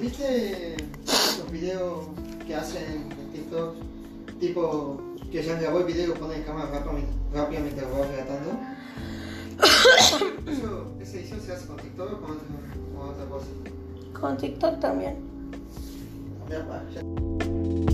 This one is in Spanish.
¿Viste los videos que hacen en TikTok? Tipo, que ya grabó el video y pone en cámara rápidamente, rápidamente lo va relatando. Eso, ¿Esa edición se hace con TikTok o con otra, con otra cosa? Con TikTok también. Ya, ya.